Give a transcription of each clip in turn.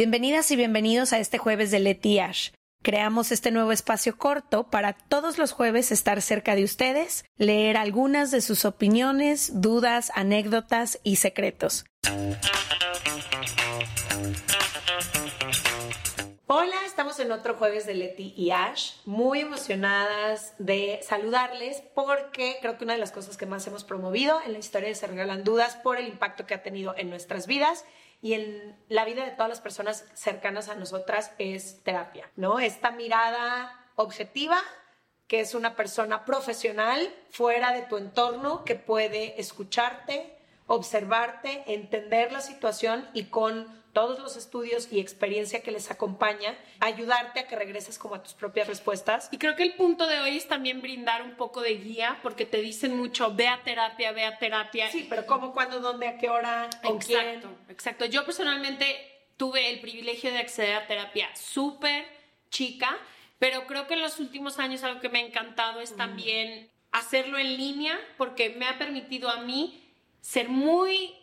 Bienvenidas y bienvenidos a este jueves de Leti Ash. Creamos este nuevo espacio corto para todos los jueves estar cerca de ustedes, leer algunas de sus opiniones, dudas, anécdotas y secretos. Hola, estamos en otro jueves de Leti y Ash, muy emocionadas de saludarles porque creo que una de las cosas que más hemos promovido en la historia de Se Regalan Dudas por el impacto que ha tenido en nuestras vidas y en la vida de todas las personas cercanas a nosotras es terapia, ¿no? Esta mirada objetiva que es una persona profesional fuera de tu entorno que puede escucharte, observarte, entender la situación y con todos los estudios y experiencia que les acompaña, ayudarte a que regreses como a tus propias respuestas. Y creo que el punto de hoy es también brindar un poco de guía, porque te dicen mucho, ve a terapia, ve a terapia. Sí, pero ¿cómo, cuándo, dónde, a qué hora, con exacto, quién? Exacto. Yo personalmente tuve el privilegio de acceder a terapia súper chica, pero creo que en los últimos años algo que me ha encantado es también hacerlo en línea, porque me ha permitido a mí ser muy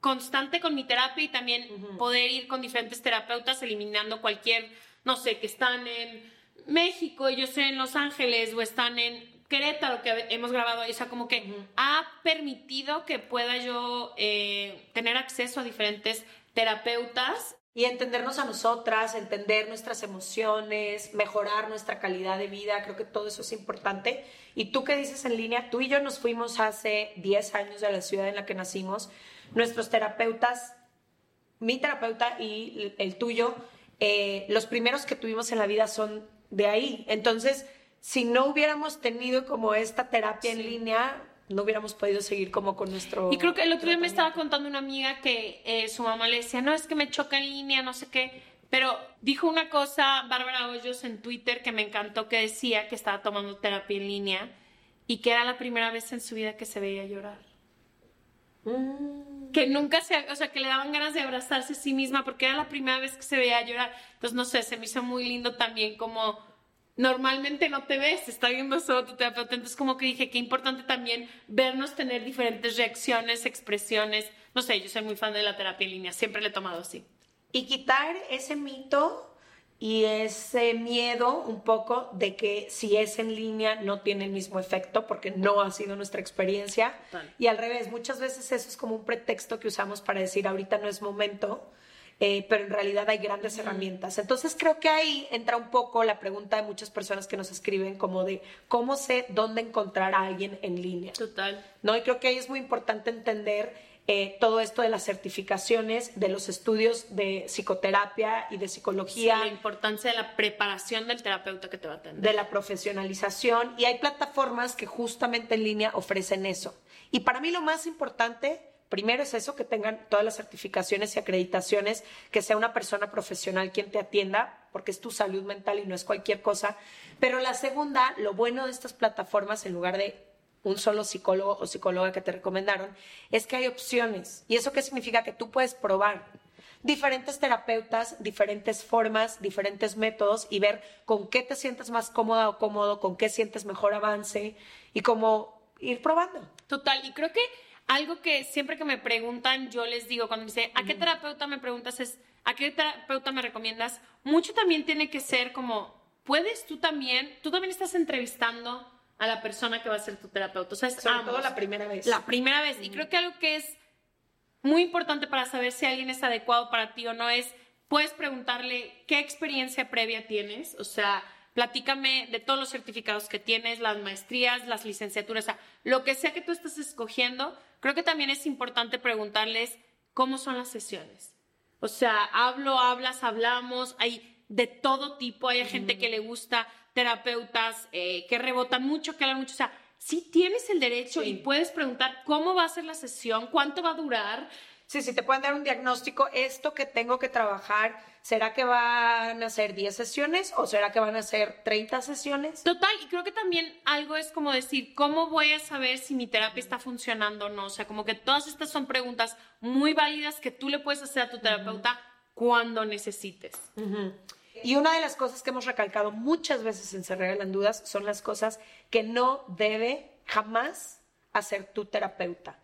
constante con mi terapia y también poder ir con diferentes terapeutas eliminando cualquier, no sé, que están en México y yo sé en Los Ángeles o están en Querétaro que hemos grabado, o sea, como que ha permitido que pueda yo eh, tener acceso a diferentes terapeutas. Y entendernos a nosotras, entender nuestras emociones, mejorar nuestra calidad de vida, creo que todo eso es importante. Y tú qué dices en línea, tú y yo nos fuimos hace 10 años de la ciudad en la que nacimos nuestros terapeutas, mi terapeuta y el tuyo, eh, los primeros que tuvimos en la vida son de ahí. Entonces, si no hubiéramos tenido como esta terapia en línea, no hubiéramos podido seguir como con nuestro... Y creo que el otro día me estaba contando una amiga que eh, su mamá le decía, no, es que me choca en línea, no sé qué. Pero dijo una cosa Bárbara Hoyos en Twitter que me encantó, que decía que estaba tomando terapia en línea y que era la primera vez en su vida que se veía llorar. Mm. Que nunca se, o sea, que le daban ganas de abrazarse a sí misma porque era la primera vez que se veía llorar. Entonces, no sé, se me hizo muy lindo también como normalmente no te ves, está viendo solo tu terapeuta. Entonces, como que dije, qué importante también vernos tener diferentes reacciones, expresiones. No sé, yo soy muy fan de la terapia en línea, siempre le he tomado así. Y quitar ese mito y ese miedo un poco de que si es en línea no tiene el mismo efecto porque no ha sido nuestra experiencia. Y al revés, muchas veces eso es como un pretexto que usamos para decir ahorita no es momento, eh, pero en realidad hay grandes herramientas. Entonces creo que ahí entra un poco la pregunta de muchas personas que nos escriben como de cómo sé dónde encontrar a alguien en línea. Total. ¿No? Y creo que ahí es muy importante entender eh, todo esto de las certificaciones, de los estudios de psicoterapia y de psicología. la importancia de la preparación del terapeuta que te va a atender. De la profesionalización. Y hay plataformas que justamente en línea ofrecen eso. Y para mí lo más importante, primero es eso, que tengan todas las certificaciones y acreditaciones, que sea una persona profesional quien te atienda, porque es tu salud mental y no es cualquier cosa. Pero la segunda, lo bueno de estas plataformas, en lugar de un solo psicólogo o psicóloga que te recomendaron, es que hay opciones. ¿Y eso qué significa? Que tú puedes probar diferentes terapeutas, diferentes formas, diferentes métodos y ver con qué te sientes más cómoda o cómodo, con qué sientes mejor avance y cómo ir probando. Total, y creo que algo que siempre que me preguntan, yo les digo cuando me dicen, ¿a qué terapeuta me preguntas? Es, ¿a qué terapeuta me recomiendas? Mucho también tiene que ser como, ¿puedes tú también, tú también estás entrevistando a la persona que va a ser tu terapeuta. O sea, es Sobre todo la primera vez. La primera vez. Y creo que algo que es muy importante para saber si alguien es adecuado para ti o no es, puedes preguntarle qué experiencia previa tienes, o sea, platícame de todos los certificados que tienes, las maestrías, las licenciaturas, o sea, lo que sea que tú estés escogiendo, creo que también es importante preguntarles cómo son las sesiones. O sea, hablo, hablas, hablamos, hay de todo tipo, hay gente que le gusta terapeutas eh, que rebotan mucho, que hablan mucho. O sea, sí tienes el derecho y puedes preguntar cómo va a ser la sesión, cuánto va a durar. Sí, sí, te pueden dar un diagnóstico, esto que tengo que trabajar, ¿será que van a ser 10 sesiones o será que van a ser 30 sesiones? Total, y creo que también algo es como decir, ¿cómo voy a saber si mi terapia está funcionando o no? O sea, como que todas estas son preguntas muy válidas que tú le puedes hacer a tu terapeuta cuando necesites. Y una de las cosas que hemos recalcado muchas veces en Se Regalan Dudas son las cosas que no debe jamás hacer tu terapeuta.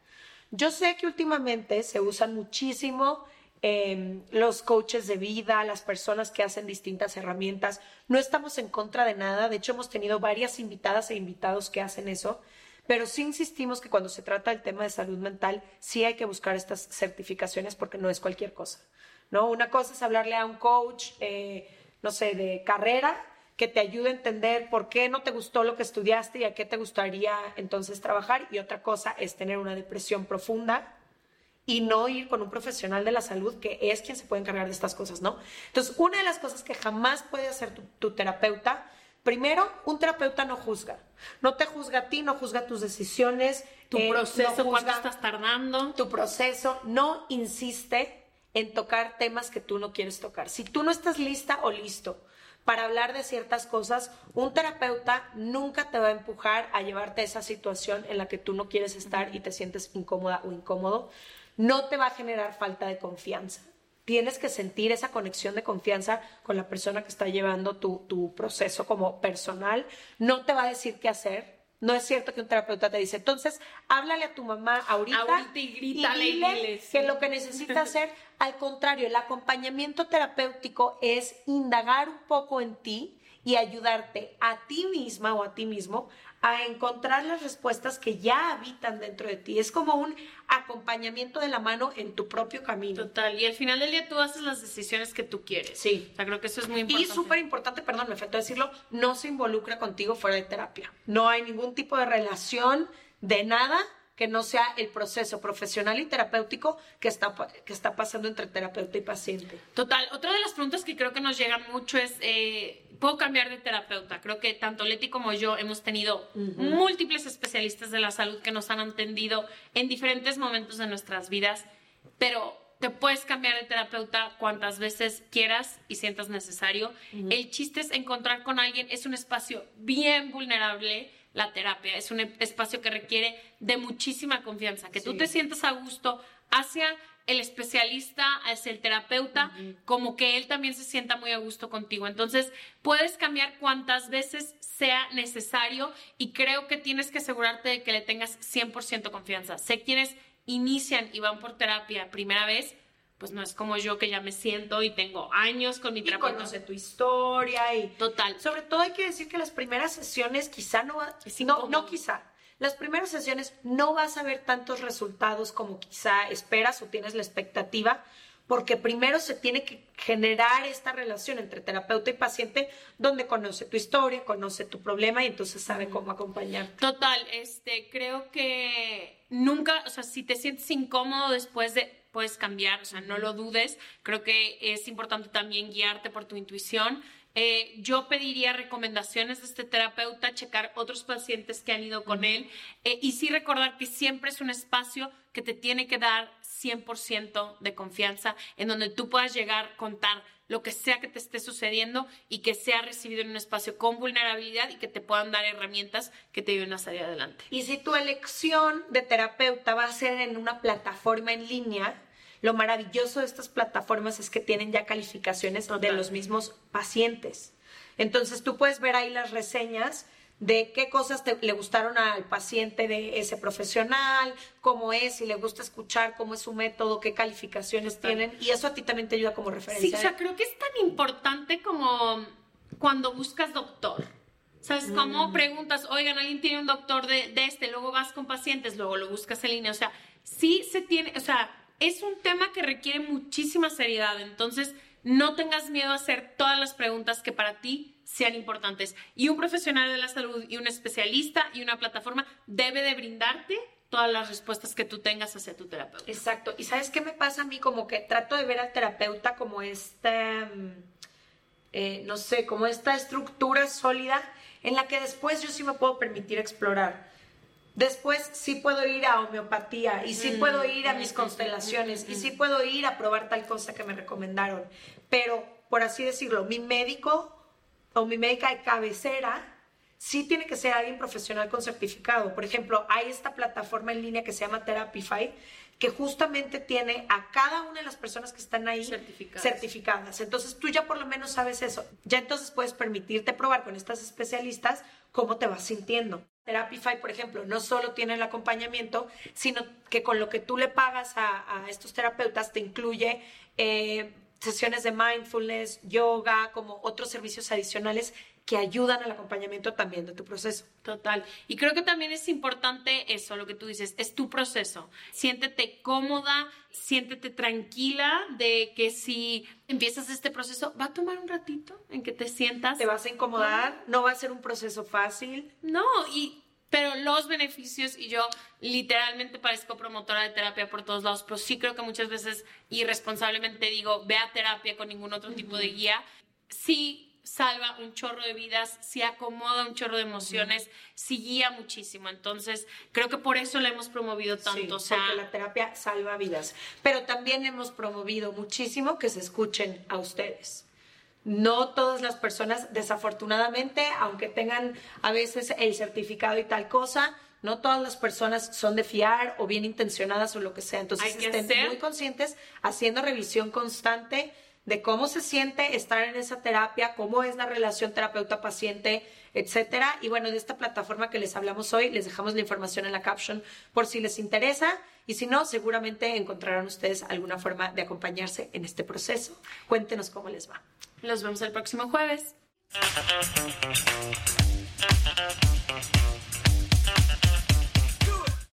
Yo sé que últimamente se usan muchísimo em, los coaches de vida, las personas que hacen distintas herramientas. No estamos en contra de nada. De hecho, hemos tenido varias invitadas e invitados que hacen eso. Pero sí insistimos que cuando se trata del tema de salud mental, sí hay que buscar estas certificaciones porque no es cualquier cosa. ¿no? Una cosa es hablarle a un coach, eh, no sé, de carrera, que te ayude a entender por qué no te gustó lo que estudiaste y a qué te gustaría entonces trabajar. Y otra cosa es tener una depresión profunda y no ir con un profesional de la salud que es quien se puede encargar de estas cosas, ¿no? Entonces, una de las cosas que jamás puede hacer tu terapeuta Primero, un terapeuta no juzga. No te juzga a ti, no juzga tus decisiones. Tu eh, proceso, cuánto estás tardando. Tu proceso. No insiste en tocar temas que tú no quieres tocar. Si tú no estás lista o listo para hablar de ciertas cosas, un terapeuta nunca te va a empujar a llevarte a esa situación en la que tú no quieres estar y te sientes incómoda o incómodo. No te va a generar falta de confianza. Tienes que sentir esa conexión de confianza con la persona que está llevando tu, proceso como personal. No te va a decir qué hacer, no es cierto que un terapeuta te dice, entonces, háblale a tu mamá ahorita, ahorita y grítale y dile que lo que necesita hacer, al contrario, el acompañamiento terapéutico es indagar un poco en ti y ayudarte a ti misma o a ti mismo a encontrar las respuestas que ya habitan dentro de ti. Es como un acompañamiento de la mano en tu propio camino. Total, y al final del día tú haces las decisiones que tú quieres. Sí. O sea, creo que eso es muy importante. Y súper importante, perdón, me faltó decirlo, no se involucra contigo fuera de terapia. No hay ningún tipo de relación de nada que no sea el proceso profesional y terapéutico que está, que está pasando entre terapeuta y paciente. Total. Otra de las preguntas que creo que nos llegan mucho es, eh, ¿puedo cambiar de terapeuta? Creo que tanto Leti como yo hemos tenido múltiples especialistas de la salud que nos han atendido en diferentes momentos de nuestras vidas, pero te puedes cambiar de terapeuta cuantas veces quieras y sientas necesario. El chiste es encontrar con alguien, es un espacio bien vulnerable la terapia. Es un espacio que requiere de muchísima confianza, que tú te sientas a gusto hacia el especialista, hacia el terapeuta, como que él también se sienta muy a gusto contigo. Entonces, puedes cambiar cuantas veces sea necesario y creo que tienes que asegurarte de que le tengas 100% confianza. Sé quienes inician y van por terapia primera vez, pues no es como yo que ya me siento y tengo años con mi trabajo. conoce tu historia y... Total. Sobre todo hay que decir que las primeras sesiones quizá no... No, no quizá. Las primeras sesiones no vas a ver tantos resultados como quizá esperas o tienes la expectativa, porque primero se tiene que generar esta relación entre terapeuta y paciente donde conoce tu historia, conoce tu problema y entonces sabe cómo acompañar. Total, este, creo que nunca, o sea, si te sientes incómodo después de puedes cambiar, o sea, no lo dudes. Creo que es importante también guiarte por tu intuición. Eh, yo pediría recomendaciones de este terapeuta, checar otros pacientes que han ido con él eh, y sí recordar que siempre es un espacio que te tiene que dar 100% de confianza, en donde tú puedas llegar, contar lo que sea que te esté sucediendo y que sea recibido en un espacio con vulnerabilidad y que te puedan dar herramientas que te ayuden a salir adelante. Y si tu elección de terapeuta va a ser en una plataforma en línea, lo maravilloso de estas plataformas es que tienen ya calificaciones de los mismos pacientes. Entonces tú puedes ver ahí las reseñas de qué cosas le gustaron al paciente de ese profesional, cómo es, si le gusta escuchar, cómo es su método, qué calificaciones tienen, y eso a ti también te ayuda como referencia. Sí, o sea, creo que es tan importante como cuando buscas doctor. ¿Sabes cómo mm. preguntas, oigan, alguien tiene un doctor de, de este, luego vas con pacientes, luego lo buscas en línea? O sea, sí se tiene, o sea, es un tema que requiere muchísima seriedad, entonces no tengas miedo a hacer todas las preguntas que para ti sean importantes. Y un profesional de la salud y un especialista y una plataforma debe de brindarte todas las respuestas que tú tengas hacia tu terapeuta. Exacto. ¿Y sabes qué me pasa a mí? Como que trato de ver al terapeuta como esta, mm, eh, no sé, como esta estructura sólida en la que después yo sí me puedo permitir explorar. Después sí puedo ir a homeopatía y sí puedo ir a mis constelaciones y sí puedo ir a probar tal cosa que me recomendaron. Pero, por así decirlo, mi médico o mi médica de cabecera sí tiene que ser alguien profesional con certificado. Por ejemplo, hay esta plataforma en línea que se llama Therapify que justamente tiene a cada una de las personas que están ahí Certificadas. certificadas. Entonces tú ya por lo menos sabes eso. Ya entonces puedes permitirte probar con estas especialistas cómo te vas sintiendo. Therapify, por ejemplo, no solo tiene el acompañamiento, sino que con lo que tú le pagas a, estos terapeutas te incluye eh, sesiones de mindfulness, yoga, como otros servicios adicionales que ayudan al acompañamiento también de tu proceso. Total. Y creo que también es importante eso, lo que tú dices, es tu proceso. Siéntete cómoda, siéntete tranquila de que si empiezas este proceso, va a tomar un ratito en que te sientas. Te vas a incomodar, no va a ser un proceso fácil. No, y pero los beneficios, y yo literalmente parezco promotora de terapia por todos lados, pero sí creo que muchas veces irresponsablemente digo, ve a terapia con ningún otro tipo de guía. Sí salva un chorro de vidas, sí acomoda un chorro de emociones, sí guía muchísimo. Entonces, creo que por eso la hemos promovido tanto. Sí, o sea, porque la terapia salva vidas. Pero también hemos promovido muchísimo que se escuchen a ustedes. No todas las personas, desafortunadamente, aunque tengan a veces el certificado y tal cosa, no todas las personas son de fiar o bien intencionadas o lo que sea. Entonces, que estén ser- muy conscientes, haciendo revisión constante de cómo se siente estar en esa terapia, cómo es la relación terapeuta-paciente, etcétera. Y bueno, de esta plataforma que les hablamos hoy, les dejamos la información en la caption por si les interesa. Y si no, seguramente encontrarán ustedes alguna forma de acompañarse en este proceso. Cuéntenos cómo les va. los vemos el próximo jueves.